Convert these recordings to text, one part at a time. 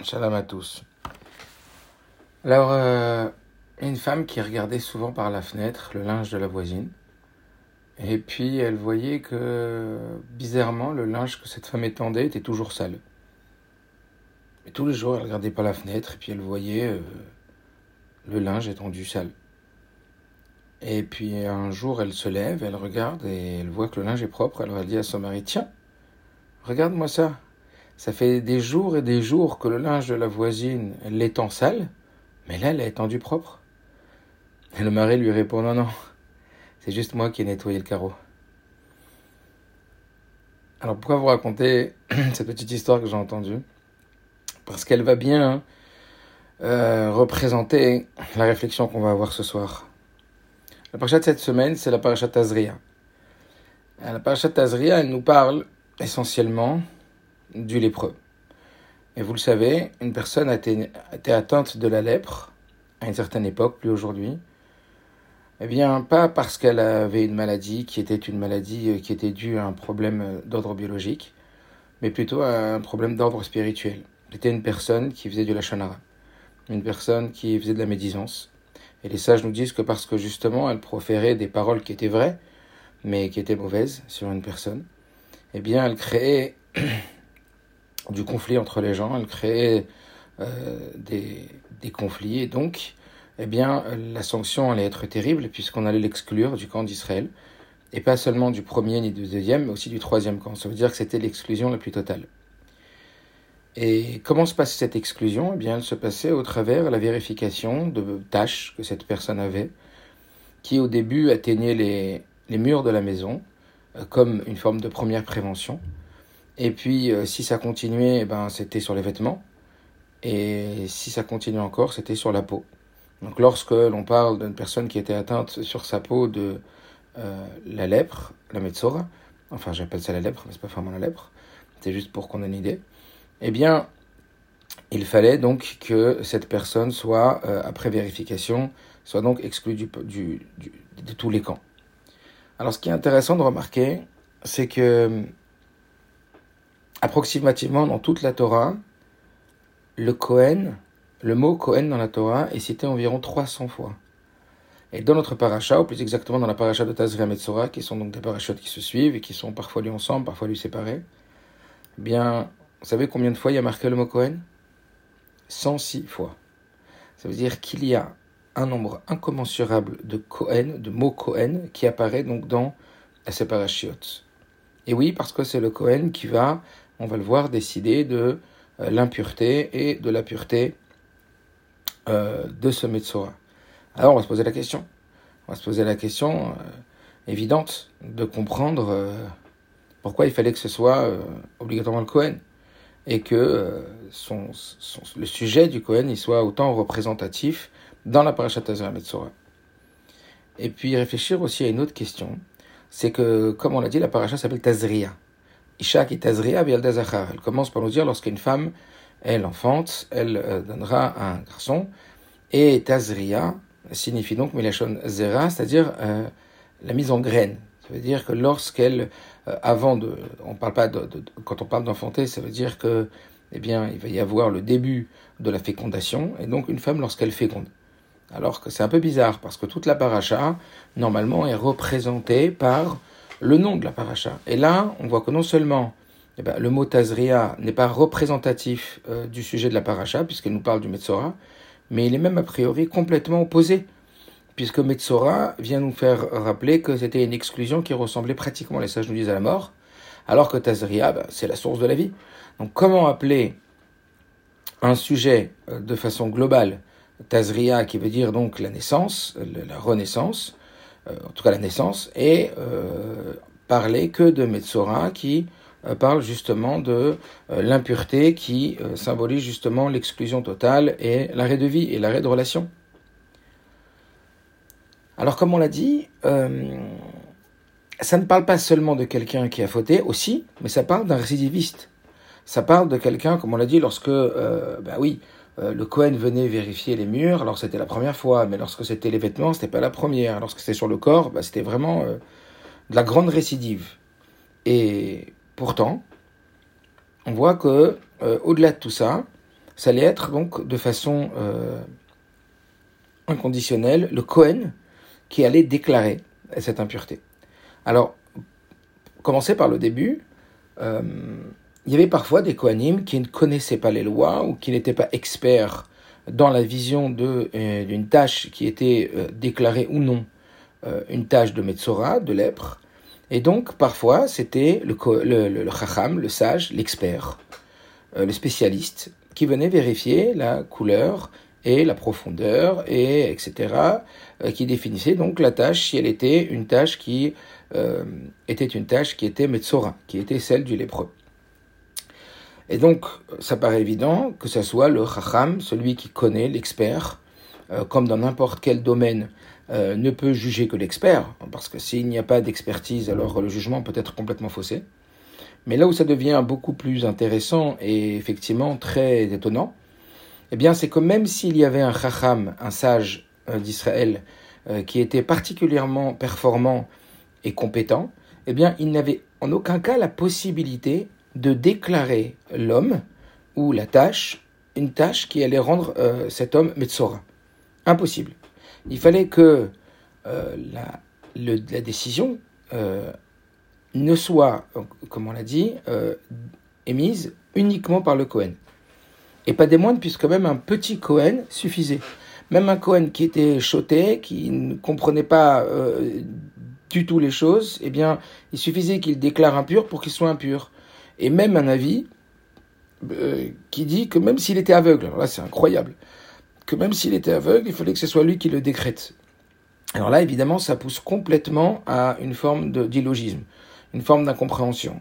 Shalom à tous. Alors, euh, une femme qui regardait souvent par la fenêtre le linge de la voisine. Et puis, elle voyait que, bizarrement, le linge que cette femme étendait était toujours sale. Et tous les jours, elle regardait par la fenêtre et puis elle voyait euh, le linge étendu sale. Et puis, un jour, elle se lève, elle regarde et elle voit que le linge est propre. Alors, elle dit à son mari Tiens, regarde-moi ça. Ça fait des jours et des jours que le linge de la voisine l'étend sale, mais là, elle l'a étendu propre. Et le mari lui répond Non, non, c'est juste moi qui ai nettoyé le carreau. Alors pourquoi vous raconter cette petite histoire que j'ai entendue? Parce qu'elle va bien euh, représenter la réflexion qu'on va avoir ce soir. La parachat de cette semaine, c'est la parachat Tazria. La parachat Tazria, elle nous parle essentiellement du lépreux. Et vous le savez, une personne a été, atteinte de la lèpre à une certaine époque, plus aujourd'hui. Eh bien, pas parce qu'elle avait une maladie qui était une maladie euh, qui était due à un problème euh, d'ordre biologique, mais plutôt à un problème d'ordre spirituel. C'était une personne qui faisait du lachanara, une personne qui faisait de la médisance. Et les sages nous disent que parce que justement elle proférait des paroles qui étaient vraies, mais qui étaient mauvaises sur une personne, eh bien elle créait du conflit entre les gens, elle créait euh, des, conflits, et donc, eh bien, la sanction allait être terrible, puisqu'on allait l'exclure du camp d'Israël, et pas seulement du premier ni du deuxième, mais aussi du troisième camp. Ça veut dire que c'était l'exclusion la plus totale. Et comment se passait cette exclusion? Eh bien, elle se passait au travers la vérification de tâches que cette personne avait, qui au début atteignaient les, les murs de la maison, euh, comme une forme de première prévention, et puis, euh, si ça continuait, eh ben, c'était sur les vêtements. Et si ça continuait encore, c'était sur la peau. Donc, lorsque l'on parle d'une personne qui était atteinte sur sa peau de euh, la lèpre, la metzora, enfin, j'appelle ça la lèpre, mais c'est pas vraiment la lèpre, c'est juste pour qu'on ait une idée, eh bien, il fallait donc que cette personne soit, euh, après vérification, soit donc exclue de tous les camps. Alors, ce qui est intéressant de remarquer, c'est que approximativement dans toute la Torah, le Kohen, le mot Kohen dans la Torah est cité environ 300 fois. Et dans notre paracha, ou plus exactement dans la paracha de Tazria Metzora, qui sont donc des parachutes qui se suivent et qui sont parfois lus ensemble, parfois lus séparés, eh bien, vous savez combien de fois il y a marqué le mot Kohen? 106 fois. Ça veut dire qu'il y a un nombre incommensurable de Kohen, de mots Kohen, qui apparaît donc dans ces parachutes. Et oui, parce que c'est le Kohen qui va on va le voir, décider de euh, l'impureté et de la pureté euh, de ce Metzora. Alors on va se poser la question. On va se poser la question euh, évidente de comprendre pourquoi il fallait que ce soit obligatoirement le Kohen et que le sujet du Kohen il soit autant représentatif dans la parashat Tazria Metzora. Et puis réfléchir aussi à une autre question, c'est que, comme on l'a dit, la paracha s'appelle Tazria. Isha qui tazria Elle commence par nous dire lorsqu'une femme, elle enfante, elle euh, donnera un garçon. Et tazria signifie donc milachon zera, c'est-à-dire euh, la mise en graine. Ça veut dire que lorsqu'elle, euh, avant de, on parle pas de, quand on parle d'enfanter, ça veut dire que, eh bien, il va y avoir le début de la fécondation, et donc une femme lorsqu'elle féconde. Alors que c'est un peu bizarre parce que toute la paracha, normalement, est représentée par le nom de la paracha. Et là, on voit que non seulement eh ben, le mot Tazria n'est pas représentatif euh, du sujet de la paracha, puisqu'elle nous parle du Metzora, mais il est même a priori complètement opposé, puisque Metzora vient nous faire rappeler que c'était une exclusion qui ressemblait pratiquement, les sages nous disent, à la mort, alors que Tazria, ben, c'est la source de la vie. Donc comment appeler un sujet euh, de façon globale Tazria, qui veut dire donc la naissance, la renaissance, en tout cas la naissance, et euh, parler que de Metzora qui euh, parle justement de l'impureté qui symbolise justement l'exclusion totale et l'arrêt de vie et l'arrêt de relation. Alors comme on l'a dit, ça ne parle pas seulement de quelqu'un qui a fauté aussi, mais ça parle d'un récidiviste. Ça parle de quelqu'un, comme on l'a dit, lorsque, bah oui, euh, le Cohen venait vérifier les murs, alors c'était la première fois, mais lorsque c'était les vêtements, c'était pas la première. Lorsque c'était sur le corps, bah, c'était vraiment euh, de la grande récidive. Et pourtant, on voit que, euh, au-delà de tout ça, ça allait être donc de façon inconditionnelle le Cohen qui allait déclarer cette impureté. Alors, commencer par le début, il y avait parfois des Kohanim qui ne connaissaient pas les lois ou qui n'étaient pas experts dans la vision euh, d'une tâche qui était déclarée ou non une tâche de Metzora, de lèpre. Et donc, parfois, c'était le, le, le, chacham, le sage, l'expert, le spécialiste, qui venait vérifier la couleur et la profondeur, et etc., euh, qui définissait donc la tâche si elle était une tâche qui euh, était une tâche qui était Metzora, qui était celle du lépreux. Et donc, ça paraît évident que ce soit le Chacham, celui qui connaît, l'expert, euh, comme dans n'importe quel domaine, ne peut juger que l'expert, parce que s'il n'y a pas d'expertise, alors le jugement peut être complètement faussé. Mais là où ça devient beaucoup plus intéressant et effectivement très étonnant, eh bien, c'est que même s'il y avait un chacham, un sage euh, d'Israël, euh, qui était particulièrement performant et compétent, eh bien, il n'avait en aucun cas la possibilité de déclarer l'homme ou la tâche, une tâche qui allait rendre euh, cet homme Metzora. Impossible. Il fallait que la, la, décision ne soit, comme on l'a dit, euh, émise uniquement par le Cohen. Et pas des moindres, puisque même un petit Cohen suffisait. Même un Cohen qui était choté, qui ne comprenait pas euh, du tout les choses, eh bien, il suffisait qu'il déclare impur pour qu'il soit impur. Et même un avis euh, qui dit que même s'il était aveugle, alors là c'est incroyable, que même s'il était aveugle, il fallait que ce soit lui qui le décrète. Alors là, évidemment, ça pousse complètement à une forme d'illogisme une forme d'incompréhension.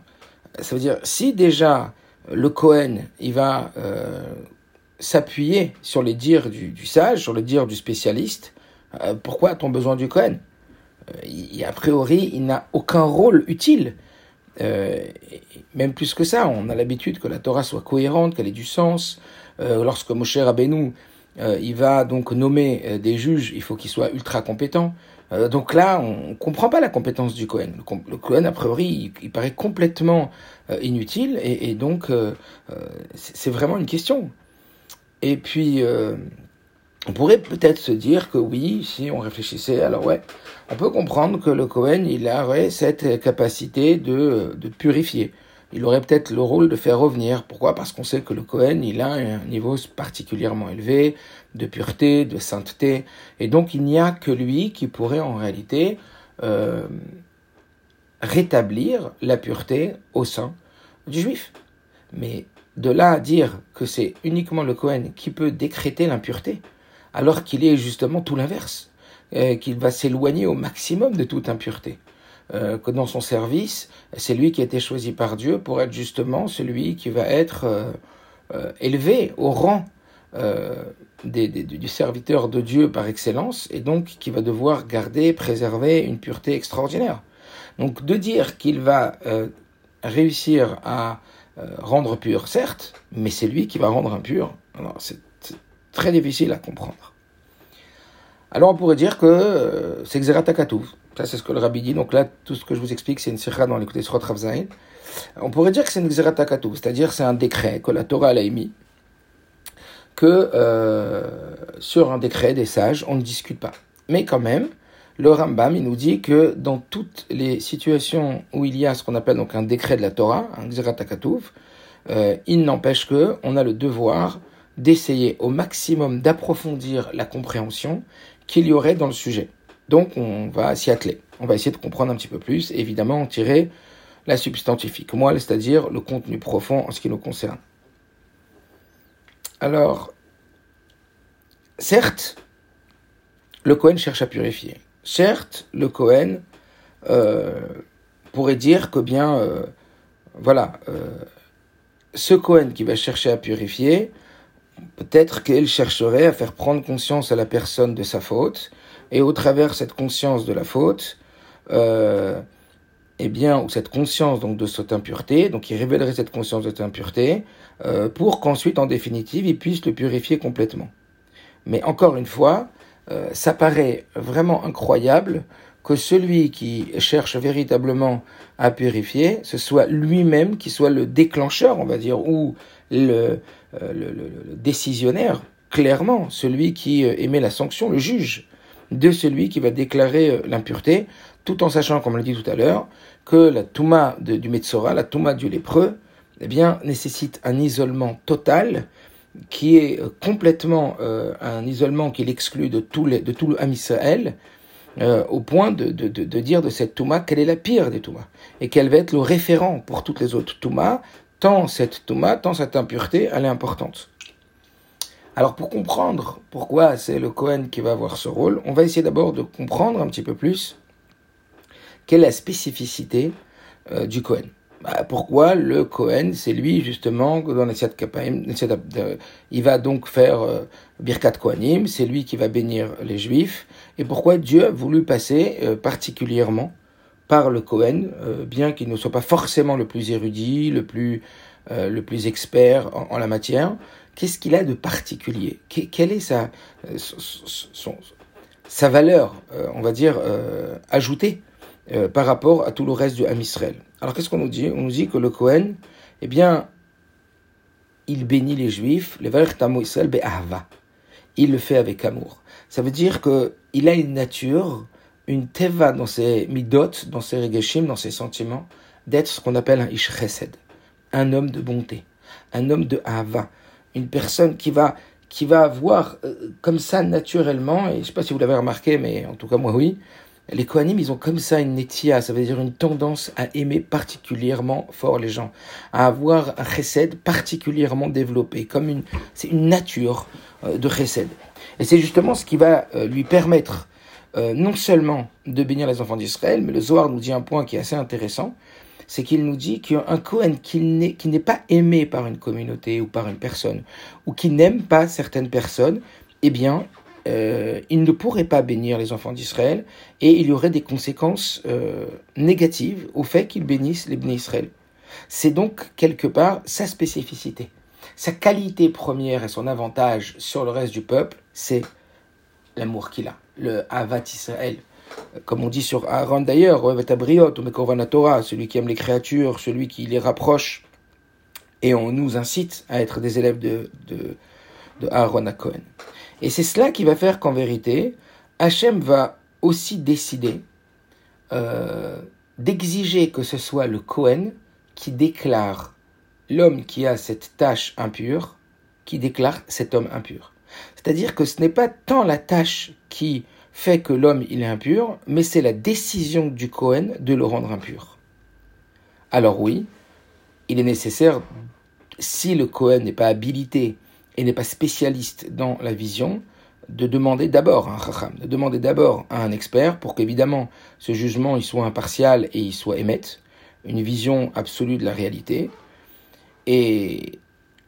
Ça veut dire, si déjà le Cohen, il va euh, s'appuyer sur les dires du, sage, sur les dires du spécialiste, euh, pourquoi a-t-on besoin du Cohen? Euh, A priori, il n'a aucun rôle utile. Même plus que ça, on a l'habitude que la Torah soit cohérente, qu'elle ait du sens. lorsque Moshe Rabbeinu, il va donc nommer des juges, il faut qu'ils soient ultra compétents. Euh, donc là, on ne comprend pas la compétence du Cohen. Le, Cohen, a priori, il, paraît complètement euh, inutile, et, donc euh, c'est vraiment une question. Et puis, on pourrait peut-être se dire que oui, si on réfléchissait, alors ouais, on peut comprendre que le Cohen, il aurait cette capacité de, de purifier il aurait peut-être le rôle de faire revenir. Pourquoi? Parce qu'on sait que le Cohen, il a un niveau particulièrement élevé de pureté, de sainteté, et donc il n'y a que lui qui pourrait en réalité euh, rétablir la pureté au sein du juif. Mais de là à dire que c'est uniquement le Cohen qui peut décréter l'impureté, alors qu'il est justement tout l'inverse, euh, qu'il va s'éloigner au maximum de toute impureté. Euh, que dans son service, c'est lui qui a été choisi par Dieu pour être justement celui qui va être euh, élevé au rang des, du serviteur de Dieu par excellence et donc qui va devoir garder, préserver une pureté extraordinaire. Donc de dire qu'il va réussir à rendre pur, certes, mais c'est lui qui va rendre impur. c'est très difficile à comprendre. Alors on pourrait dire que c'est Xeratakatouv. Ça, c'est ce que le rabbi dit. Donc là, tout ce que je vous explique, c'est une sikha dans sur Ravzaïn. On pourrait dire que c'est une Xeratakatouv, c'est-à-dire c'est un décret que la Torah a émis, que euh, sur un décret des sages, on ne discute pas. Mais quand même, le Rambam, il nous dit que dans toutes les situations où il y a ce qu'on appelle donc un décret de la Torah, un Xeratakatouv, euh, il n'empêche que on a le devoir d'essayer au maximum d'approfondir la compréhension qu'il y aurait dans le sujet. Donc on va s'y atteler. On va essayer de comprendre un petit peu plus, évidemment en tirer la substantifique moelle, c'est-à-dire le contenu profond en ce qui nous concerne. Alors, certes, le Cohen cherche à purifier. Certes, le Cohen euh, pourrait dire que bien, euh, voilà, euh, ce Cohen qui va chercher à purifier, peut-être qu'il chercherait à faire prendre conscience à la personne de sa faute, et au travers cette conscience de la faute, euh, eh bien, ou cette conscience donc de cette impureté, donc il révélerait cette conscience de cette impureté, euh, pour qu'ensuite, en définitive, il puisse le purifier complètement. Mais encore une fois, euh, ça paraît vraiment incroyable que celui qui cherche véritablement à purifier, ce soit lui-même qui soit le déclencheur, on va dire, ou le, euh, le, décisionnaire, clairement, celui qui euh, émet la sanction, le juge de celui qui va déclarer euh, l'impureté, tout en sachant, comme on l'a dit tout à l'heure, que la touma du Metzora, la touma du lépreux, eh bien, nécessite un isolement total qui est complètement un isolement qui l'exclut de tout, les, de tout le Ham euh, au point de, de, de, dire de cette Touma qu'elle est la pire des Toumas, et qu'elle va être le référent pour toutes les autres Toumas, tant cette Touma, tant cette impureté, elle est importante. Alors pour comprendre pourquoi c'est le Cohen qui va avoir ce rôle, on va essayer d'abord de comprendre un petit peu plus quelle est la spécificité euh, du Cohen. Bah, pourquoi le Cohen, c'est lui justement dans Kapaim, il va donc faire euh, Birkat Kohanim, c'est lui qui va bénir les Juifs, et pourquoi Dieu a voulu passer euh, particulièrement par le Cohen, euh, bien qu'il ne soit pas forcément le plus érudit, le plus, le plus expert en, la matière, qu'est-ce qu'il a de particulier? Quelle est sa, sa valeur, on va dire, ajoutée par rapport à tout le reste du Ham Israël alors qu'est-ce qu'on nous dit? On nous dit que le Cohen, eh bien, il bénit les Juifs, les Israël be'ahava. Il le fait avec amour. Ça veut dire que il a une nature, une teva dans ses midot, dans ses regeshim, dans ses sentiments, d'être ce qu'on appelle un ish chesed, un homme de bonté, un homme de ahava, une personne qui va qui va avoir euh, comme ça naturellement, et je ne sais pas si vous l'avez remarqué, mais en tout cas moi oui, les Kohanim, ils ont comme ça une netia, ça veut dire une tendance à aimer particulièrement fort les gens, à avoir un chesed particulièrement développé, comme une, c'est une nature euh, de chesed. Et c'est justement ce qui va euh, lui permettre euh, non seulement de bénir les enfants d'Israël, mais le Zohar nous dit un point qui est assez intéressant, c'est qu'il nous dit qu'un Kohen qui n'est pas aimé par une communauté ou par une personne, ou qui n'aime pas certaines personnes, eh bien, euh, il ne pourrait pas bénir les enfants d'Israël et il y aurait des conséquences euh, négatives au fait qu'il bénisse les bénis Israël. C'est donc quelque part sa spécificité. Sa qualité première et son avantage sur le reste du peuple, c'est l'amour qu'il a, le Avat Israël. Comme on dit sur Aaron d'ailleurs, Torah, celui qui aime les créatures, celui qui les rapproche. Et on nous incite à être des élèves de, de, Aaron à Cohen. Et c'est cela qui va faire qu'en vérité, Hachem va aussi décider euh, d'exiger que ce soit le Cohen qui déclare l'homme qui a cette tâche impure, qui déclare cet homme impur. C'est-à-dire que ce n'est pas tant la tâche qui fait que l'homme il est impur, mais c'est la décision du Cohen de le rendre impur. Alors oui, il est nécessaire, si le Cohen n'est pas habilité et n'est pas spécialiste dans la vision, de demander d'abord à un chacham, de demander d'abord à un expert pour qu'évidemment ce jugement il soit impartial et il soit émette, une vision absolue de la réalité, et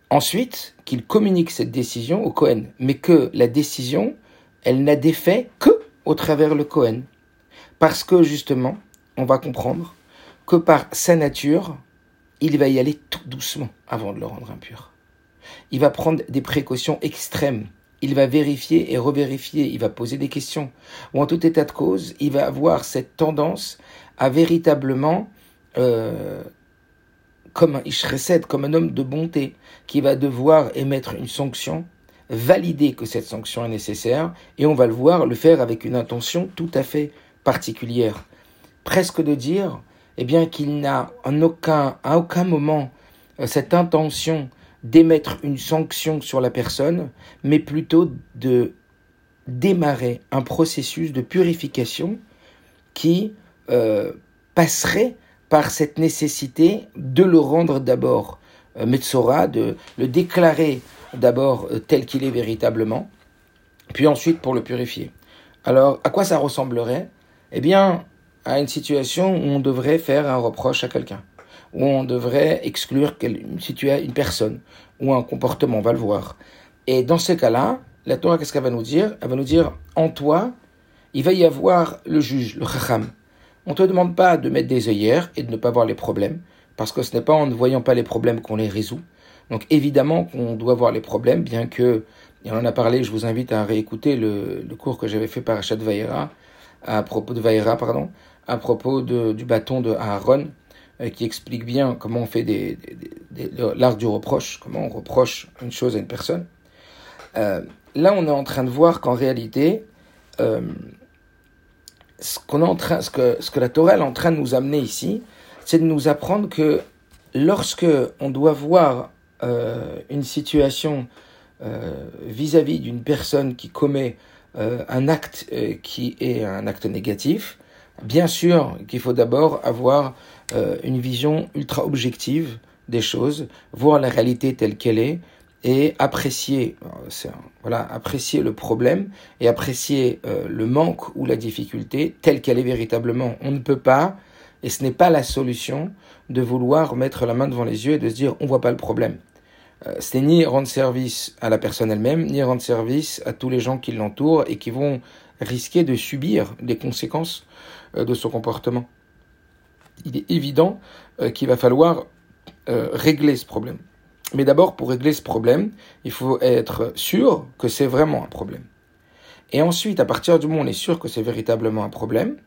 ensuite qu'il communique cette décision au Cohen, mais que la décision, elle n'a d'effet que au travers le Cohen, parce que justement, on va comprendre que par sa nature, il va y aller tout doucement avant de le rendre impur il va prendre des précautions extrêmes. Il va vérifier et revérifier, il va poser des questions. Ou en tout état de cause, il va avoir cette tendance à véritablement, euh, comme un Ishresed, comme un homme de bonté, qui va devoir émettre une sanction, valider que cette sanction est nécessaire, et on va le voir le faire avec une intention tout à fait particulière. Presque de dire, eh bien, qu'il n'a en aucun, à aucun moment euh, cette intention d'émettre une sanction sur la personne, mais plutôt de démarrer un processus de purification qui euh, passerait par cette nécessité de le rendre d'abord euh, Metzora, de le déclarer d'abord euh, tel qu'il est véritablement, puis ensuite pour le purifier. Alors, à quoi ça ressemblerait? Eh bien, à une situation où on devrait faire un reproche à quelqu'un où on devrait exclure une, une personne ou un comportement, on va le voir. Et dans ce cas-là, la Torah, qu'est-ce qu'elle va nous dire? Elle va nous dire, en toi, il va y avoir le juge, le chacham. On ne te demande pas de mettre des œillères et de ne pas voir les problèmes, parce que ce n'est pas en ne voyant pas les problèmes qu'on les résout. Donc évidemment qu'on doit voir les problèmes, bien que, et on en a parlé, je vous invite à réécouter le, cours que j'avais fait par Achat Vaïra, à propos de Vaïra, pardon, à propos du bâton de Aaron, euh, qui explique bien comment on fait des, l'art du reproche, comment on reproche une chose à une personne. Euh, là, on est en train de voir qu'en réalité, euh, ce, qu'on est en train, ce, que, ce que la Torah est en train de nous amener ici, c'est de nous apprendre que lorsque on doit voir une situation vis-à-vis d'une personne qui commet un acte qui est un acte négatif, Bien sûr qu'il faut d'abord avoir euh, une vision ultra objective des choses, voir la réalité telle qu'elle est et apprécier, euh, voilà, apprécier le problème et apprécier euh, le manque ou la difficulté telle qu'elle est véritablement. On ne peut pas, et ce n'est pas la solution, de vouloir mettre la main devant les yeux et de se dire on voit pas le problème. Ce n'est ni rendre service à la personne elle-même, ni rendre service à tous les gens qui l'entourent et qui vont risquer de subir les conséquences euh, de son comportement. Il est évident euh, qu'il va falloir euh, régler ce problème. Mais d'abord, pour régler ce problème, il faut être sûr que c'est vraiment un problème. Et ensuite, à partir du moment où on est sûr que c'est véritablement un problème,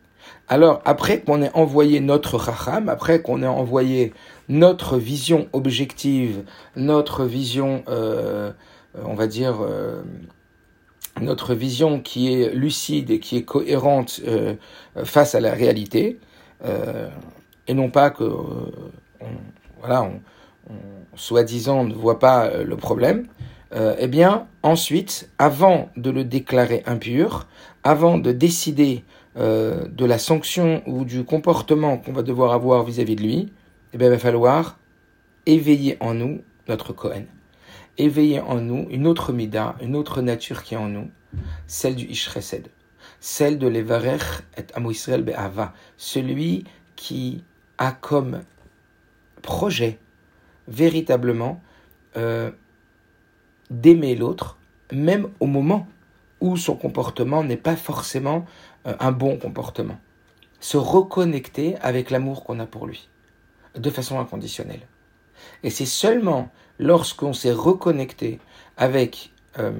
alors après qu'on ait envoyé notre racham, après qu'on ait envoyé notre vision objective, notre vision, on va dire, notre vision qui est lucide et qui est cohérente euh, face à la réalité, euh, et non pas que, euh, voilà, on, soi-disant ne voit pas le problème, eh bien, ensuite, avant de le déclarer impur, avant de décider de la sanction ou du comportement qu'on va devoir avoir vis-à-vis de lui, eh bien, il va falloir éveiller en nous notre Cohen éveiller en nous une autre mida, une autre nature qui est en nous, celle du Ishresed, celle de l'Evarech et Amo Be'ava, celui qui a comme projet véritablement euh, d'aimer l'autre, même au moment où son comportement n'est pas forcément euh, un bon comportement. Se reconnecter avec l'amour qu'on a pour lui, de façon inconditionnelle. Et c'est seulement lorsqu'on s'est reconnecté avec euh,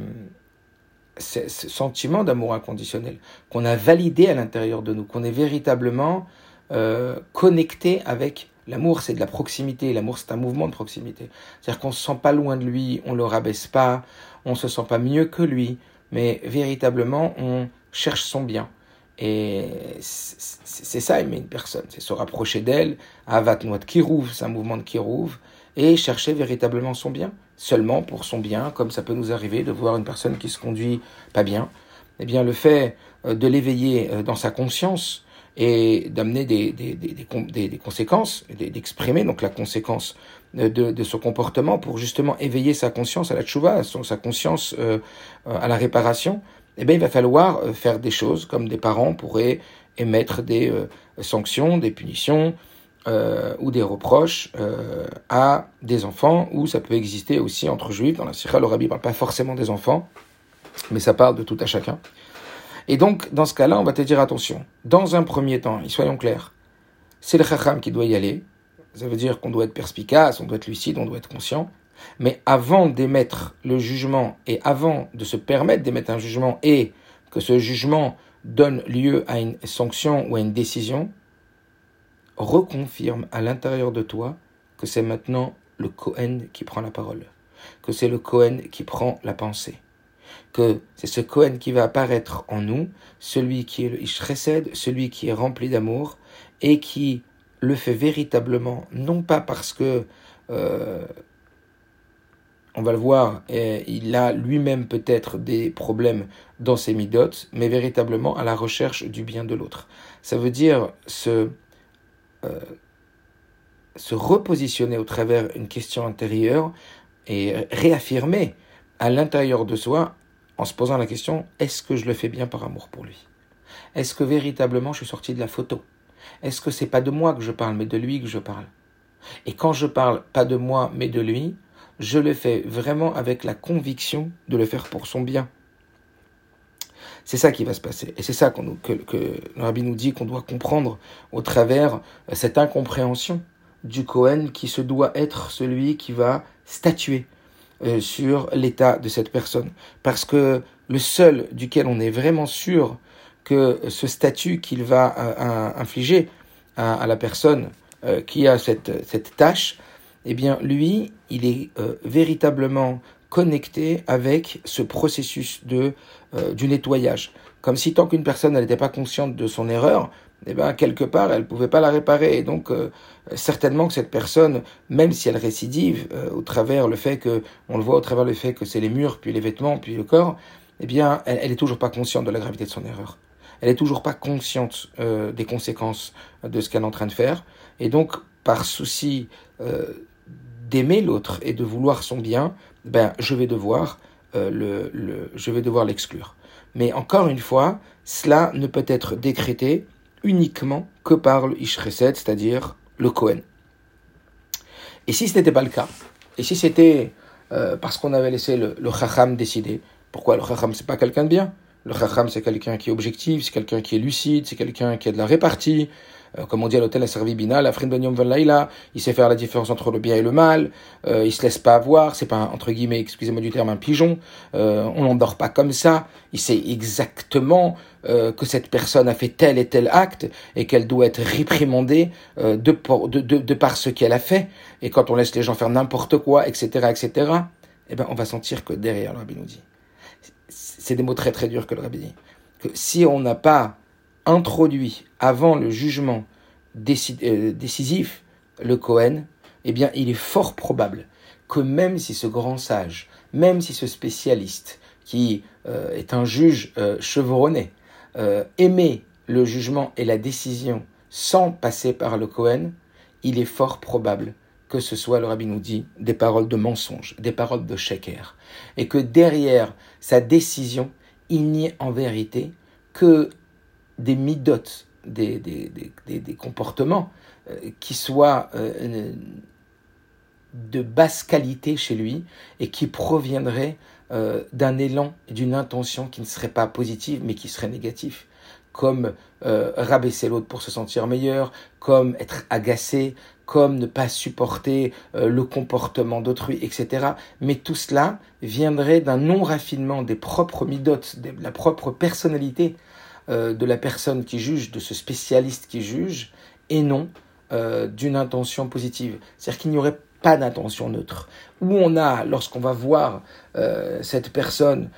ce, sentiment d'amour inconditionnel, qu'on a validé à l'intérieur de nous, qu'on est véritablement connecté avec l'amour, c'est de la proximité. L'amour, c'est un mouvement de proximité. C'est-à-dire qu'on ne se sent pas loin de lui, on le rabaisse pas, on se sent pas mieux que lui, mais véritablement, on cherche son bien. Et c'est ça aimer une personne, c'est se rapprocher d'elle. Avat Noat Kirouv, c'est un mouvement de Kirouv et chercher véritablement son bien, seulement pour son bien, comme ça peut nous arriver de voir une personne qui se conduit pas bien. Eh bien, le fait euh, de l'éveiller euh, dans sa conscience et d'amener des, des, des, des, conséquences, d'exprimer donc la conséquence euh, de, de, son comportement pour justement éveiller sa conscience à la tchouva, sa conscience à la réparation, eh bien, il va falloir faire des choses comme des parents pourraient émettre des sanctions, des punitions, euh, ou des reproches euh, à des enfants, ou ça peut exister aussi entre juifs. Dans la Sikha, le rabbi parle pas forcément des enfants, mais ça parle de tout à chacun. Et donc, dans ce cas-là, on va te dire attention. Dans un premier temps, et soyons clairs, c'est le chacham qui doit y aller. Ça veut dire qu'on doit être perspicace, on doit être lucide, on doit être conscient. Mais avant d'émettre le jugement et avant de se permettre d'émettre un jugement et que ce jugement donne lieu à une sanction ou à une décision, reconfirme à l'intérieur de toi que c'est maintenant le Cohen qui prend la parole, que c'est le Cohen qui prend la pensée, que c'est ce Cohen qui va apparaître en nous, celui qui est le Ishresed, celui qui est rempli d'amour et qui le fait véritablement, non pas parce que euh, on va le voir, il a lui-même peut-être des problèmes dans ses midotes, mais véritablement à la recherche du bien de l'autre. Ça veut dire ce euh, se repositionner au travers une question intérieure et réaffirmer à l'intérieur de soi en se posant la question est-ce que je le fais bien par amour pour lui? Est-ce que véritablement je suis sorti de la photo? Est-ce que c'est pas de moi que je parle mais de lui que je parle? Et quand je parle pas de moi mais de lui, je le fais vraiment avec la conviction de le faire pour son bien. C'est ça qui va se passer. Et c'est ça que, que le rabbi nous dit qu'on doit comprendre au travers euh, cette incompréhension du Cohen qui se doit être celui qui va statuer euh, sur l'état de cette personne. Parce que le seul duquel on est vraiment sûr que ce statut qu'il va euh, infliger à, la personne euh, qui a cette, cette tâche, eh bien, lui, il est euh, véritablement connecté avec ce processus de, du nettoyage. Comme si tant qu'une personne n'était pas consciente de son erreur, eh bien, quelque part, elle ne pouvait pas la réparer. Et donc, certainement que cette personne, même si elle récidive, au travers le fait que, on le voit au travers le fait que c'est les murs, puis les vêtements, puis le corps, eh bien, elle, est toujours pas consciente de la gravité de son erreur. Elle est toujours pas consciente euh, des conséquences de ce qu'elle est en train de faire. Et donc, par souci euh, d'aimer l'autre et de vouloir son bien, ben, je vais devoir euh, le, le, je vais devoir l'exclure. Mais encore une fois, cela ne peut être décrété uniquement que par le Ishreset, c'est-à-dire le Kohen. Et si ce n'était pas le cas, et si c'était parce qu'on avait laissé le, le décider, pourquoi le Chacham, c'est pas quelqu'un de bien? Le Chacham, c'est quelqu'un qui est objectif, c'est quelqu'un qui est lucide, c'est quelqu'un qui a de la répartie. Euh, comme on dit à l'hôtel, a servi Bina, la Yom Laila, il sait faire la différence entre le bien et le mal, euh, il se laisse pas avoir, c'est pas, un, entre guillemets, excusez-moi du terme, un pigeon, euh, on n'endort pas comme ça, il sait exactement euh, que cette personne a fait tel et tel acte et qu'elle doit être réprimandée de, de, par ce qu'elle a fait, et quand on laisse les gens faire n'importe quoi, etc., etc., eh ben, on va sentir que derrière, le Rabbi nous dit, c'est des mots très très durs que le rabbi dit, que si on n'a pas introduit avant le jugement euh, décisif le Cohen, eh bien il est fort probable que même si ce grand sage, même si ce spécialiste, qui euh, est un juge euh, chevronné, aimait le jugement et la décision sans passer par le Cohen, il est fort probable que ce soit, le rabbi nous dit, des paroles de mensonge, des paroles de sheker, et que derrière sa décision, il n'y ait en vérité que des midotes, des, des, comportements euh, qui soient euh, de basse qualité chez lui et qui proviendraient euh, d'un élan, d'une intention qui ne serait pas positive mais qui serait négative comme rabaisser l'autre pour se sentir meilleur, comme être agacé, comme ne pas supporter euh, le comportement d'autrui, etc. Mais tout cela viendrait d'un non-raffinement des propres midotes, de la propre personnalité euh, de la personne qui juge, de ce spécialiste qui juge, et non euh, d'une intention positive. C'est-à-dire qu'il n'y aurait pas d'intention neutre. Où on a, lorsqu'on va voir cette personne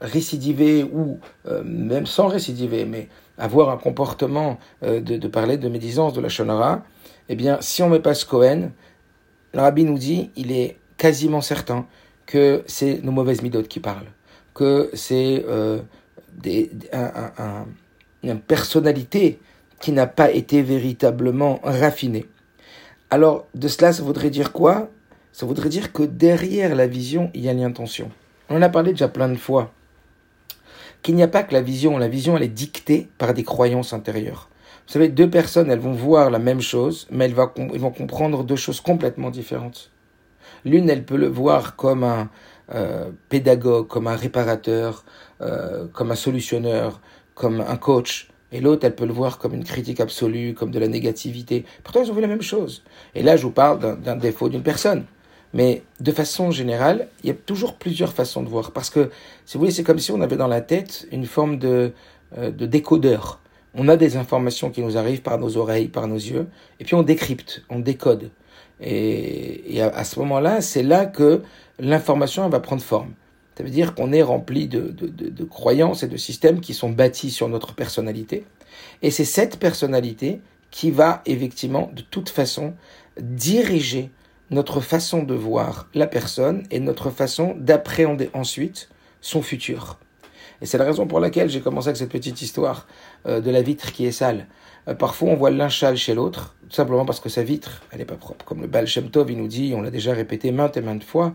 récidiver ou même sans récidiver, mais avoir un comportement de, parler de médisance de la shonara, eh bien, si on met pas ce Cohen, le nous dit, il est quasiment certain que c'est nos mauvaises midotes qui parlent, que c'est euh, une personnalité qui n'a pas été véritablement raffinée. Alors, de cela, ça voudrait dire quoi? Ça voudrait dire que derrière la vision, il y a l'intention. On en a parlé déjà plein de fois. Qu'il n'y a pas que la vision. La vision, elle est dictée par des croyances intérieures. Vous savez, deux personnes, elles vont voir la même chose, mais elles, vont comprendre deux choses complètement différentes. L'une, elle peut le voir comme un euh, pédagogue, comme un réparateur, euh, comme un solutionneur, comme un coach. Et l'autre, elle peut le voir comme une critique absolue, comme de la négativité. Pourtant, ils ont vu la même chose. Et là, je vous parle d'un défaut d'une personne. Mais de façon générale, il y a toujours plusieurs façons de voir. Parce que, si vous voulez, c'est comme si on avait dans la tête une forme de, euh, de décodeur on a des informations qui nous arrivent par nos oreilles, par nos yeux, et puis on décrypte, on décode. Et, à, ce moment-là, c'est là que l'information va prendre forme. Ça veut dire qu'on est rempli de, croyances et de systèmes qui sont bâtis sur notre personnalité. Et c'est cette personnalité qui va effectivement, de toute façon, diriger notre façon de voir la personne et notre façon d'appréhender ensuite son futur. Et c'est la raison pour laquelle j'ai commencé avec cette petite histoire euh, de la vitre qui est sale. Euh, parfois, on voit l'un châle chez l'autre, tout simplement parce que sa vitre, elle n'est pas propre. Comme le Baal Shem Tov, il nous dit, on l'a déjà répété maintes et maintes fois,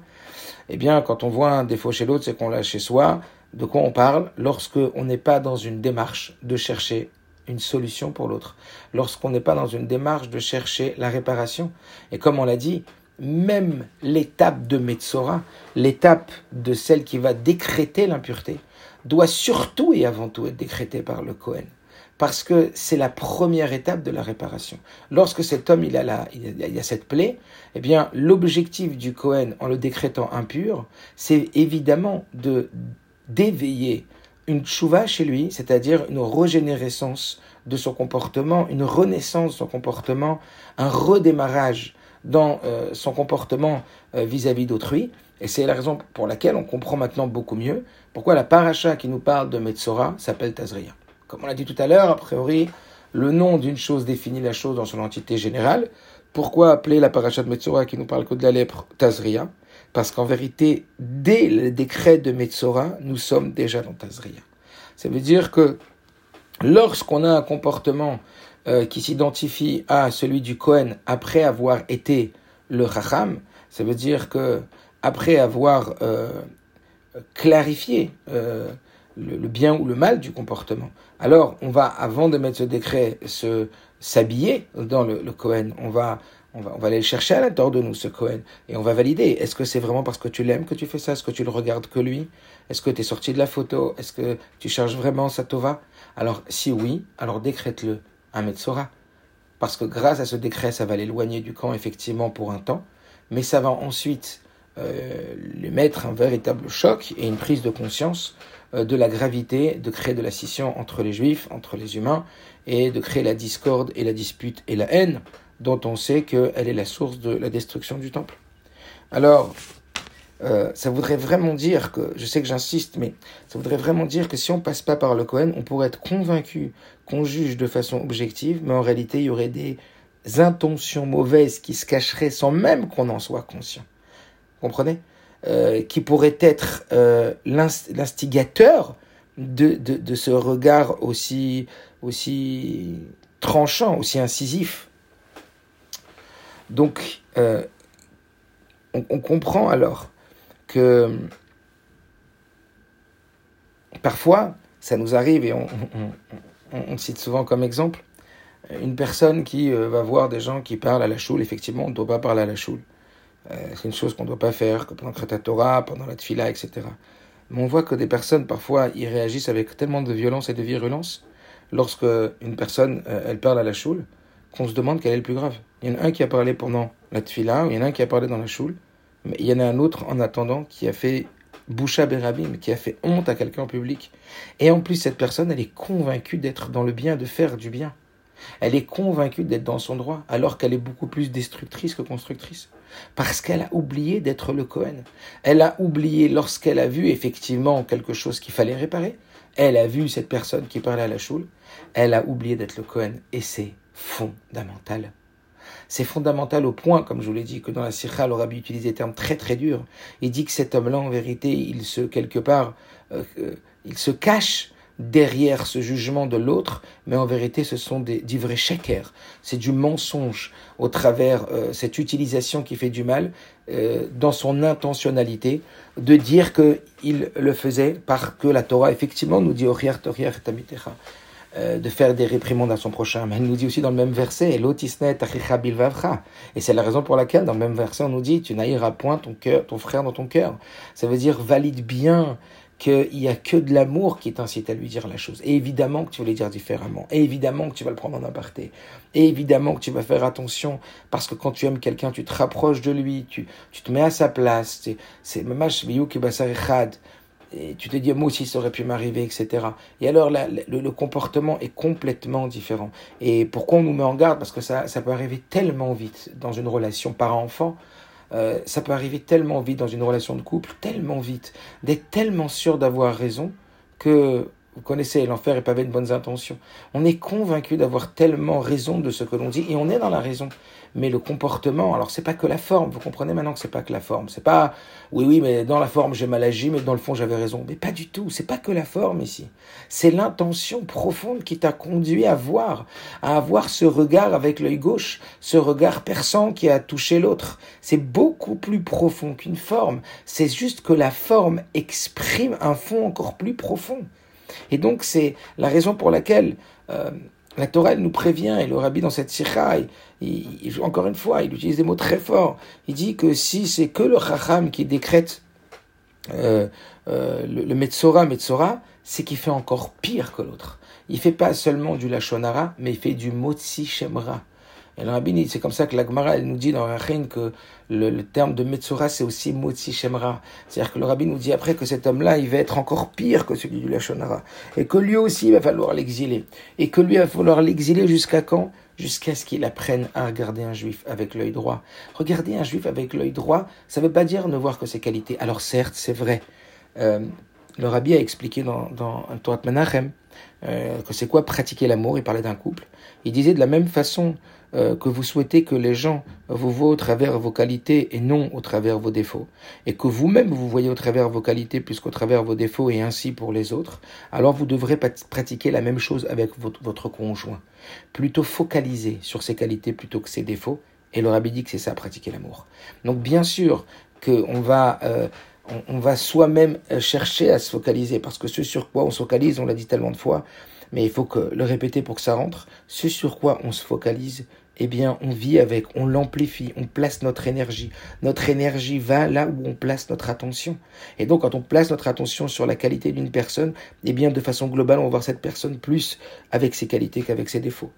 eh bien, quand on voit un défaut chez l'autre, c'est qu'on l'a chez soi. De quoi on parle Lorsque on n'est pas dans une démarche de chercher une solution pour l'autre? Lorsqu'on n'est pas dans une démarche de chercher la réparation. Et comme on l'a dit, même l'étape de Metzora, l'étape de celle qui va décréter l'impureté, doit surtout et avant tout être décrété par le Cohen. Parce que c'est la première étape de la réparation. Lorsque cet homme il a, la, il a, cette plaie, eh bien l'objectif du Cohen en le décrétant impur, c'est évidemment de d'éveiller une tchouva chez lui, c'est-à-dire une régénérescence de son comportement, une renaissance de son comportement, un redémarrage dans euh, son comportement euh, vis-à-vis d'autrui. Et c'est la raison pour laquelle on comprend maintenant beaucoup mieux pourquoi la paracha qui nous parle de Metzora s'appelle Tazria. Comme on l'a dit tout à l'heure, a priori, le nom d'une chose définit la chose dans son entité générale. Pourquoi appeler la paracha de Metzora qui nous parle que de la lèpre Tazria? Parce qu'en vérité, dès le décret de Metzora, nous sommes déjà dans Tazria. Ça veut dire que lorsqu'on a un comportement euh, qui s'identifie à celui du Kohen après avoir été le Chacham, ça veut dire que après avoir euh, clarifié euh, le, bien ou le mal du comportement, alors on va, avant de mettre ce décret, se s'habiller dans le, le Kohen. On va, on va, on va aller le chercher à l'intérieur de nous, ce Cohen, et on va valider. Est-ce que c'est vraiment parce que tu l'aimes que tu fais ça? Est-ce que tu le regardes que lui? Est-ce que tu es sorti de la photo? Est-ce que tu cherches vraiment sa Tova? Alors, si oui, alors décrète-le à Metzora. Parce que grâce à ce décret, ça va l'éloigner du camp, effectivement, pour un temps, mais ça va ensuite euh, lui mettre un véritable choc et une prise de conscience de la gravité de créer de la scission entre les juifs, entre les humains, et de créer la discorde et la dispute et la haine, dont on sait qu'elle est la source de la destruction du temple. Alors, euh, ça voudrait vraiment dire que, je sais que j'insiste, mais ça voudrait vraiment dire que si on passe pas par le Cohen, on pourrait être convaincu qu'on juge de façon objective, mais en réalité, il y aurait des intentions mauvaises qui se cacheraient sans même qu'on en soit conscient. Comprenez? Euh, Qui pourrait être euh, l'instigateur de, ce regard aussi, tranchant, aussi incisif. Donc, euh, on, comprend alors que parfois, ça nous arrive, et on, cite souvent comme exemple, une personne qui va voir des gens qui parlent à la choule, effectivement, on ne doit pas parler à la choule. Euh, c'est une chose qu'on ne doit pas faire, que pendant le Torah, pendant la Tfila, etc. Mais on voit que des personnes, parfois, ils réagissent avec tellement de violence et de virulence lorsque une personne, euh, elle parle à la choule, qu'on se demande quel est le plus grave. Il y en a un qui a parlé pendant la Tfila, il y en a un qui a parlé dans la choule, mais il y en a un autre, en attendant, qui a fait Boucha Berabim, qui a fait honte à quelqu'un en public. Et en plus, cette personne, elle est convaincue d'être dans le bien, de faire du bien. Elle est convaincue d'être dans son droit, alors qu'elle est beaucoup plus destructrice que constructrice. Parce qu'elle a oublié d'être le Cohen. Elle a oublié lorsqu'elle a vu effectivement quelque chose qu'il fallait réparer. Elle a vu cette personne qui parlait à la choule. Elle a oublié d'être le Cohen. Et c'est fondamental. C'est fondamental au point, comme je vous l'ai dit, que dans la Sikha, le utilise des termes très très durs. Il dit que cet homme-là, en vérité, il se, quelque part, euh, euh, il se cache derrière ce jugement de l'autre, mais en vérité, ce sont des, du vrai C'est du mensonge au travers euh, cette utilisation qui fait du mal, dans son intentionnalité, de dire qu'il le faisait parce que la Torah, effectivement, nous dit euh, de faire des réprimandes à son prochain. Mais elle nous dit aussi dans le même verset, et c'est la raison pour laquelle dans le même verset on nous dit, tu n'haïras point ton cœur, ton frère dans ton cœur. Ça veut dire valide bien qu'il n'y a que de l'amour qui t'incite à lui dire la chose. Et évidemment que tu vas les dire différemment. Et évidemment que tu vas le prendre en aparté. Et évidemment que tu vas faire attention parce que quand tu aimes quelqu'un, tu te rapproches de lui, tu, tu te mets à sa place. C'est, c'est, et tu te dis, moi aussi, ça aurait pu m'arriver, etc. Et alors, le, comportement est complètement différent. Et pourquoi on nous met en garde? Parce que ça, ça peut arriver tellement vite dans une relation parent-enfant. Euh, ça peut arriver tellement vite dans une relation de couple, tellement vite, d'être tellement sûr d'avoir raison que vous connaissez l'enfer est pavé de bonnes intentions. On est convaincu d'avoir tellement raison de ce que l'on dit et on est dans la raison. Mais le comportement, alors c'est pas que la forme. Vous comprenez maintenant que c'est pas que la forme. C'est pas oui oui mais dans la forme j'ai mal agi mais dans le fond j'avais raison. Mais pas du tout. C'est pas que la forme ici. C'est l'intention profonde qui t'a conduit à voir, à avoir ce regard avec l'œil gauche, ce regard perçant qui a touché l'autre. C'est beaucoup plus profond qu'une forme. C'est juste que la forme exprime un fond encore plus profond. Et donc c'est la raison pour laquelle euh, la Torah nous prévient, et le rabbi dans cette sikha, il, encore une fois, il utilise des mots très forts. Il dit que si c'est que le chacham qui décrète euh, euh, le, le Metzora, Metzora, c'est qu'il fait encore pire que l'autre. Il fait pas seulement du Lachonara, mais il fait du Motsi Shemra. Et le rabbi, c'est comme ça que la Gemara, elle nous dit dans Rachin que le, terme de Metzora, c'est aussi Motzi Shemra. C'est-à-dire que le rabbi nous dit après que cet homme-là, il va être encore pire que celui du Lachonara. Et que lui aussi, il va falloir l'exiler. Et que lui, il va falloir l'exiler jusqu'à quand? Jusqu'à ce qu'il apprenne à regarder un juif avec l'œil droit. Regarder un juif avec l'œil droit, ça ne veut pas dire ne voir que ses qualités. Alors certes, c'est vrai. Euh, le rabbi a expliqué dans, dans Torah Menachem euh, que c'est quoi pratiquer l'amour? Il parlait d'un couple. Il disait de la même façon euh, que vous souhaitez que les gens vous voient au travers vos qualités et non au travers vos défauts, et que vous-même vous voyez au travers vos qualités plus qu'au travers vos défauts et ainsi pour les autres, alors vous devrez pratiquer la même chose avec votre, conjoint. Plutôt focaliser sur ses qualités plutôt que ses défauts, et le rabbi dit que c'est ça, pratiquer l'amour. Donc bien sûr qu'on va... Euh, on, va soi-même euh, chercher à se focaliser, parce que ce sur quoi on se focalise, on l'a dit tellement de fois, mais il faut que le répéter pour que ça rentre, ce sur quoi on se focalise, eh bien, on vit avec, on l'amplifie, on place notre énergie. Notre énergie va là où on place notre attention. Et donc, quand on place notre attention sur la qualité d'une personne, eh bien, de façon globale, on va voir cette personne plus avec ses qualités qu'avec ses défauts.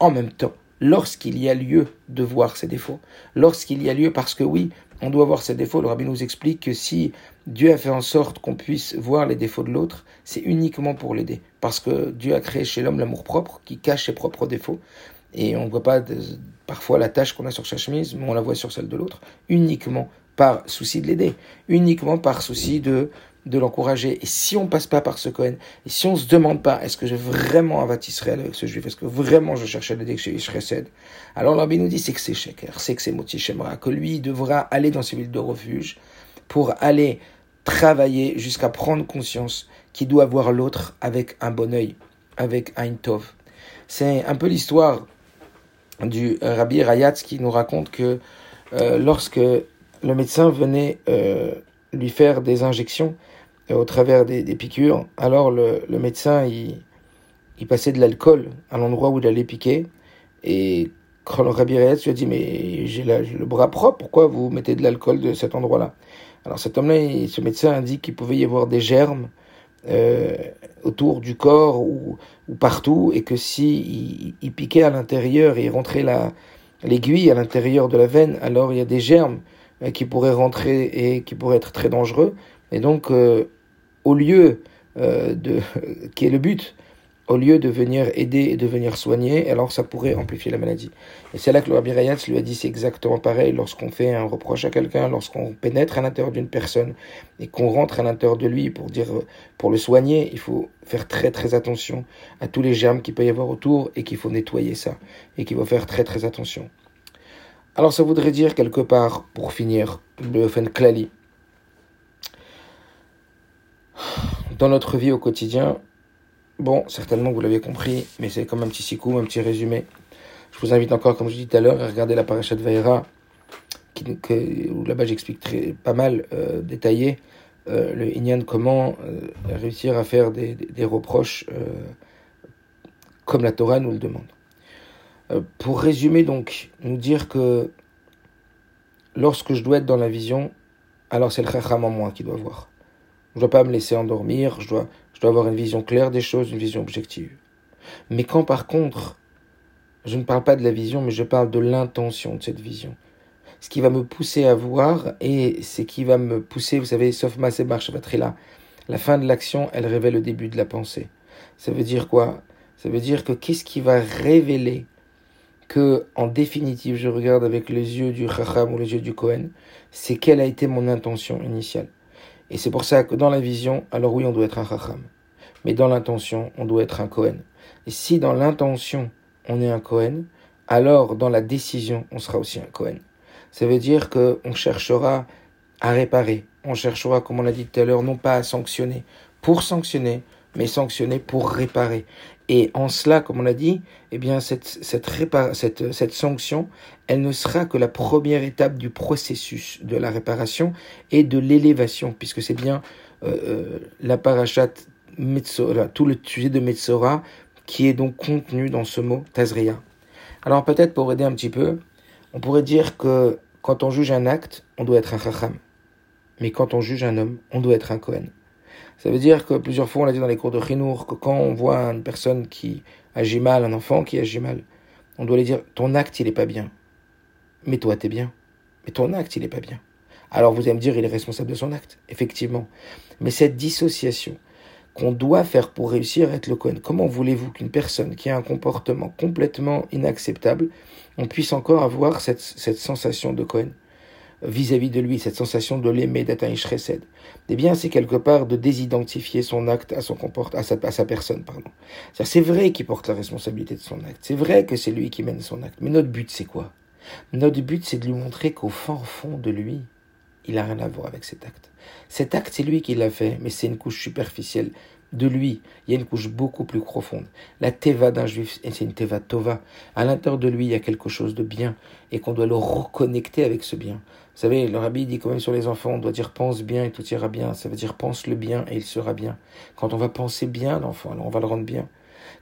En même temps, lorsqu'il y a lieu de voir ses défauts, lorsqu'il y a lieu, parce que oui, on doit voir ses défauts, le rabbi nous explique que si Dieu a fait en sorte qu'on puisse voir les défauts de l'autre, c'est uniquement pour l'aider. Parce que Dieu a créé chez l'homme l'amour propre qui cache ses propres défauts et on ne voit pas parfois la tâche qu'on a sur sa chemise, mais on la voit sur celle de l'autre, uniquement par souci de l'aider, uniquement par souci de, de l'encourager. Et si on passe pas par ce Cohen, et si on se demande pas, est-ce que j'ai vraiment un Israël avec ce juif, est-ce que vraiment je cherche à l'aider chez Ishresed, alors l'Arbi nous dit c'est que c'est Sheker, c'est que c'est Moti Shemra, que lui devra aller dans ces villes de refuge pour aller travailler jusqu'à prendre conscience qu'il doit voir l'autre avec un bon œil, avec un tov. C'est un peu l'histoire du euh, Rabbi Rayatz qui nous raconte que euh, lorsque le médecin venait euh, lui faire des injections au travers des, piqûres, alors le, médecin il, il, passait de l'alcool à l'endroit où il allait piquer et quand le Rabbi Rayatz lui a dit mais j'ai le bras propre, pourquoi vous mettez de l'alcool de cet endroit-là? Alors cet homme-là, ce médecin dit qu'il pouvait y avoir des germes euh, autour du corps ou, ou, partout, et que si il, piquait à l'intérieur et rentrait la, l'aiguille à l'intérieur de la veine, alors il y a des germes euh, qui pourraient rentrer et qui pourraient être très dangereux. Et donc, euh, au lieu de, qui est le but, au lieu de venir aider et de venir soigner, alors ça pourrait amplifier la maladie. Et c'est là que le Rabbi Rayatz lui a dit c'est exactement pareil lorsqu'on fait un reproche à quelqu'un, lorsqu'on pénètre à l'intérieur d'une personne et qu'on rentre à l'intérieur de lui pour dire pour le soigner, il faut faire très très attention à tous les germes qu'il peut y avoir autour et qu'il faut nettoyer ça et qu'il faut faire très très attention. Alors ça voudrait dire quelque part, pour finir, le Fen Klali, dans notre vie au quotidien, Bon, certainement vous l'avez compris, mais c'est comme un petit sikou, un petit résumé. Je vous invite encore, comme je dis tout à l'heure, à regarder la paracha de Vaera, qui, où là-bas j'explique très, pas mal euh, détaillé euh, le Inyan, comment euh, réussir à faire des, des, reproches comme la Torah nous le demande. pour résumer donc, nous dire que lorsque je dois être dans la vision, alors c'est le Chacham en moi qui doit voir. Je ne dois pas me laisser endormir, je dois dois avoir une vision claire des choses, une vision objective. Mais quand par contre, je ne parle pas de la vision, mais je parle de l'intention de cette vision. Ce qui va me pousser à voir et ce qui va me pousser, vous savez, sauf ma là. La fin de l'action, elle révèle le début de la pensée. Ça veut dire quoi? Ça veut dire que qu'est-ce qui va révéler que, en définitive, je regarde avec les yeux du Chacham ou les yeux du Kohen, c'est quelle a été mon intention initiale. Et c'est pour ça que dans la vision, alors oui, on doit être un Chacham. Mais dans l'intention, on doit être un Kohen. Et si dans l'intention, on est un Kohen, alors dans la décision, on sera aussi un Kohen. Ça veut dire qu'on cherchera à réparer. On cherchera, comme on l'a dit tout à l'heure, non pas à sanctionner pour sanctionner, mais sanctionner pour réparer. Et en cela, comme on l'a dit, eh bien, cette, cette, cette, cette sanction, elle ne sera que la première étape du processus de la réparation et de l'élévation, puisque c'est bien euh, euh la parachat Tout le sujet de Metzora, qui est donc contenu dans ce mot Tazria. Alors peut-être pour aider un petit peu, on pourrait dire que quand on juge un acte, on doit être un chacham. Mais quand on juge un homme, on doit être un Kohen. Ça veut dire que plusieurs fois, on l'a dit dans les cours de Chinour, que quand on voit une personne qui agit mal, un enfant qui agit mal, on doit lui dire ton acte il est pas bien. Mais toi t'es bien. Mais ton acte il est pas bien. Alors vous allez me dire il est responsable de son acte, effectivement. Mais cette dissociation qu'on doit faire pour réussir à être le Cohen, comment voulez-vous qu'une personne qui a un comportement complètement inacceptable, on puisse encore avoir cette, cette sensation de Cohen vis-à-vis de lui, cette sensation de l'aimer, d'être un Eh bien, c'est quelque part de désidentifier son acte à son comportement, à sa, à sa personne, pardon. C'est vrai qu'il porte la responsabilité de son acte. C'est vrai que c'est lui qui mène son acte. Mais notre but, c'est quoi? Notre but, c'est de lui montrer qu'au fond, fond de lui, il n'a rien à voir avec cet acte. Cet acte, c'est lui qui l'a fait, mais c'est une couche superficielle de lui. Il y a une couche beaucoup plus profonde. La teva d'un juif, c'est une teva tova. À l'intérieur de lui, il y a quelque chose de bien et qu'on doit le reconnecter avec ce bien. Vous savez, le rabbi dit quand même sur les enfants, on doit dire pense bien et tout ira bien. Ça veut dire pense le bien et il sera bien. Quand on va penser bien l'enfant, alors on va le rendre bien.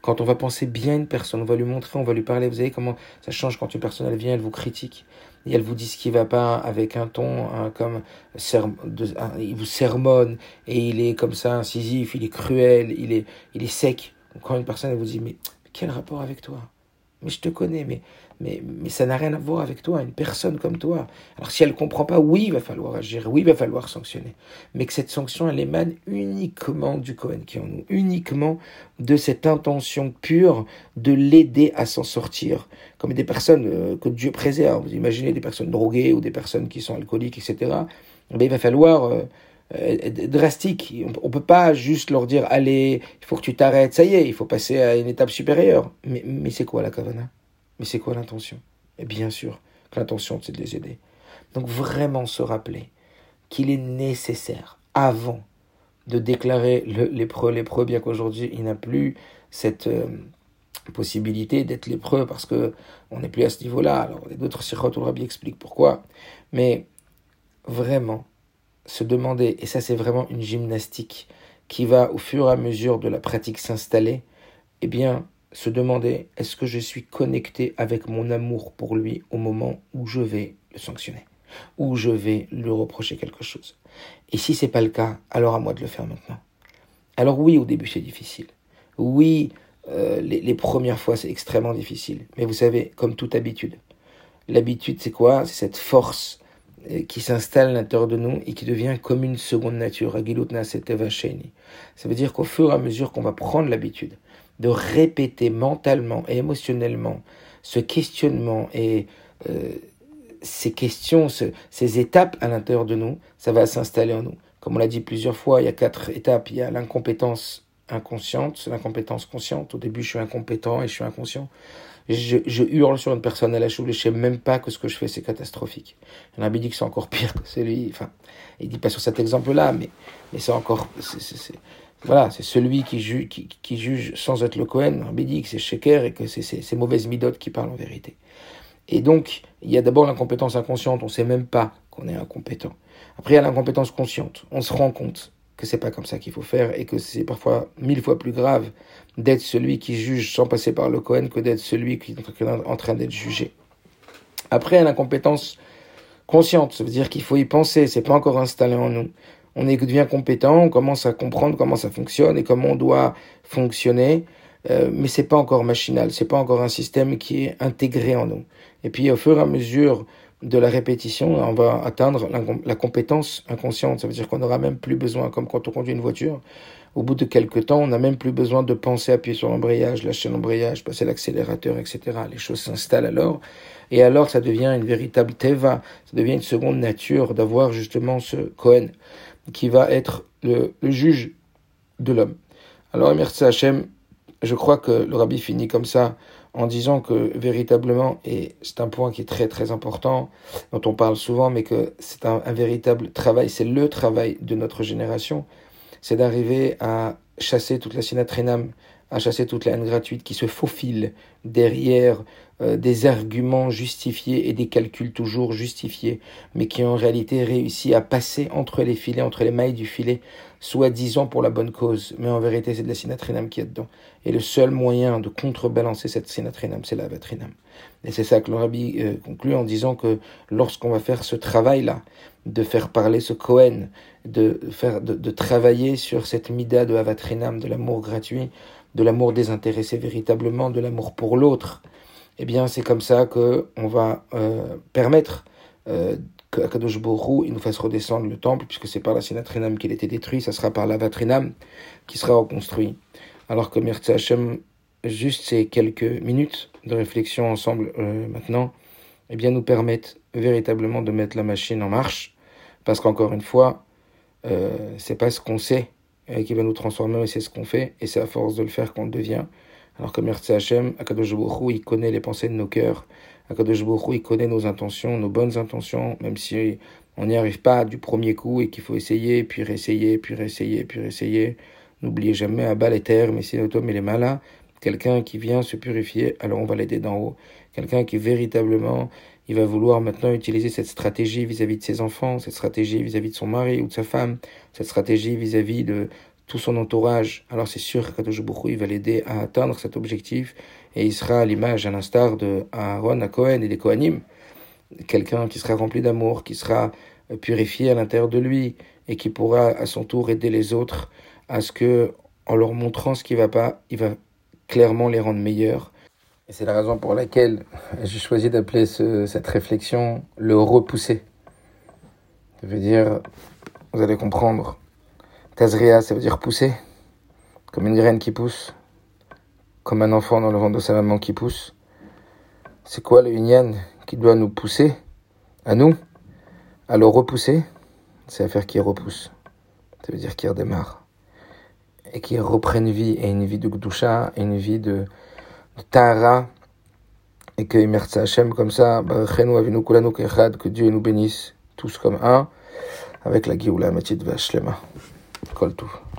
Quand on va penser bien une personne, on va lui montrer, on va lui parler. Vous savez comment ça change quand une personne elle vient, elle vous critique et elle vous dit ce qui va pas avec un ton comme il vous sermonne et il est comme ça incisif, il est cruel, il est il est sec. Quand une personne elle vous dit mais quel rapport avec toi? Mais je te connais, mais mais, ça n'a rien à voir avec toi, une personne comme toi. Alors si elle ne comprend pas, oui, il va falloir agir, oui, il va falloir sanctionner. Mais que cette sanction, elle émane uniquement du Cohen qui en nous, uniquement de cette intention pure de l'aider à s'en sortir. Comme des personnes euh, que Dieu préserve. Vous imaginez des personnes droguées ou des personnes qui sont alcooliques, etc. Mais il va falloir... Euh, être drastique. On ne peut pas juste leur dire allez, il faut que tu t'arrêtes, ça y est, il faut passer à une étape supérieure. Mais, mais c'est quoi la kavana mais c'est quoi l'intention? Et bien sûr que l'intention, c'est de les aider. Donc vraiment se rappeler qu'il est nécessaire, avant de déclarer lépreux lépreux, bien qu'aujourd'hui il n'a plus cette euh, possibilité d'être lépreux parce que on n'est plus à ce niveau-là. Alors d'autres sirotes, on bien explique pourquoi. Mais vraiment se demander, et ça c'est vraiment une gymnastique qui va au fur et à mesure de la pratique s'installer, eh bien se demander est-ce que je suis connecté avec mon amour pour lui au moment où je vais le sanctionner, où je vais lui reprocher quelque chose? Et si c'est pas le cas, alors à moi de le faire maintenant. Alors oui, au début c'est difficile. Oui, euh, les, les, premières fois c'est extrêmement difficile. Mais vous savez, comme toute habitude, l'habitude c'est quoi? C'est cette force euh, qui s'installe à l'intérieur de nous et qui devient comme une seconde nature. Ça veut dire qu'au fur et à mesure qu'on va prendre l'habitude de répéter mentalement et émotionnellement ce questionnement et euh, ces questions, ces étapes à l'intérieur de nous, ça va s'installer en nous. Comme on l'a dit plusieurs fois, il y a quatre étapes. Il y a l'incompétence inconsciente, l'incompétence consciente. Au début, je suis incompétent et je suis inconscient. Je, hurle sur une personne à la choule et je sais même pas que ce que je fais, c'est catastrophique. Il a dit que c'est encore pire que celui, enfin, il dit pas sur cet exemple-là, mais, mais c'est encore, c'est, voilà, c'est celui qui, juge, qui, juge sans être le Cohen. Rabbi dit que c'est Sheker et que c'est ces mauvaises midotes qui parlent en vérité. Et donc, il y a d'abord l'incompétence inconsciente, on ne sait même pas qu'on est incompétent. Après, il y a l'incompétence consciente, on se rend compte que c'est pas comme ça qu'il faut faire et que c'est parfois mille fois plus grave d'être celui qui juge sans passer par le Cohen que d'être celui qui est en train d'être jugé. Après, il y a l'incompétence consciente, ça veut dire qu'il faut y penser, c'est pas encore installé en nous on devient compétent, on commence à comprendre comment ça fonctionne et comment on doit fonctionner, euh, mais c'est pas encore machinal, c'est pas encore un système qui est intégré en nous. Et puis au fur et à mesure de la répétition, on va atteindre la, compétence inconsciente. Ça veut dire qu'on n'aura même plus besoin, comme quand on conduit une voiture, au bout de quelques temps, on n'a même plus besoin de penser à appuyer sur l'embrayage, lâcher l'embrayage, passer l'accélérateur, etc. Les choses s'installent alors. Et alors, ça devient une véritable teva, ça devient une seconde nature d'avoir justement ce Cohen qui va être le, juge de l'homme. Alors, merci Hachem, je crois que le rabbi finit comme ça en disant que véritablement, et c'est un point qui est très très important, dont on parle souvent, mais que c'est un, véritable travail, c'est le travail de notre génération, c'est d'arriver à chasser toute la sinatrénam, à chasser toute la haine gratuite qui se faufile derrière euh, des arguments justifiés et des calculs toujours justifiés, mais qui en réalité réussi à passer entre les filets, entre les mailles du filet, soi-disant pour la bonne cause, mais en vérité c'est de la sinatrinam qui est dedans. Et le seul moyen de contrebalancer cette sinatrinam, c'est la vatrinam. Et c'est ça que le euh, conclut en disant que lorsqu'on va faire ce travail-là, de faire parler ce Kohen, de, faire, de, de travailler sur cette mida de avatrinam, de l'amour gratuit, de l'amour désintéressé véritablement, de l'amour pour l'autre, eh bien c'est comme ça que on va euh, permettre euh, qu'Akadosh Borou il nous fasse redescendre le temple, puisque c'est par la Sinatrinam qu'il été détruit, ça sera par la Vatrinam qui sera reconstruit. Alors que Mirza Hashem, juste ces quelques minutes de réflexion ensemble euh, maintenant, eh bien nous permettent véritablement de mettre la machine en marche, parce qu'encore une fois, euh, c'est pas ce qu'on sait euh, qui va nous transformer, mais c'est ce qu'on fait, et c'est à force de le faire qu'on le devient. Alors que Merci Hachem, Akadosh il connaît les pensées de nos cœurs, Akadosh il connaît nos intentions, nos bonnes intentions, même si on n'y arrive pas du premier coup et qu'il faut essayer, puis réessayer, puis réessayer, puis réessayer. N'oubliez jamais à bas les terres, mais si l'automne il est malin, quelqu'un qui vient se purifier, alors on va l'aider d'en haut. Quelqu'un qui véritablement il va vouloir maintenant utiliser cette stratégie vis-à-vis de ses enfants, cette stratégie vis-à-vis de son mari ou de sa femme, cette stratégie vis-à-vis de tout son entourage. Alors c'est sûr que il va l'aider à atteindre cet objectif et il sera à l'image, à l'instar de Aaron, à Cohen et des Kohanim, quelqu'un qui sera rempli d'amour, qui sera purifié à l'intérieur de lui et qui pourra à son tour aider les autres à ce que, en leur montrant ce qui va pas, il va clairement les rendre meilleurs et c'est la raison pour laquelle j'ai choisi d'appeler cette réflexion le repousser. Ça veut dire, vous allez comprendre, Tazria, ça veut dire pousser, comme une graine qui pousse, comme un enfant dans le ventre de sa maman qui pousse. C'est quoi le Yunyan qui doit nous pousser, à nous, à le repousser? C'est à faire qu'il repousse. Ça veut dire qu'il redémarre. Et qu'il reprenne vie, et une vie de Gdusha, et une vie de, Tara, et que merci Hachem comme ça, que Dieu nous bénisse tous comme un, avec la Géoula Matit Vashlema. Kol tout.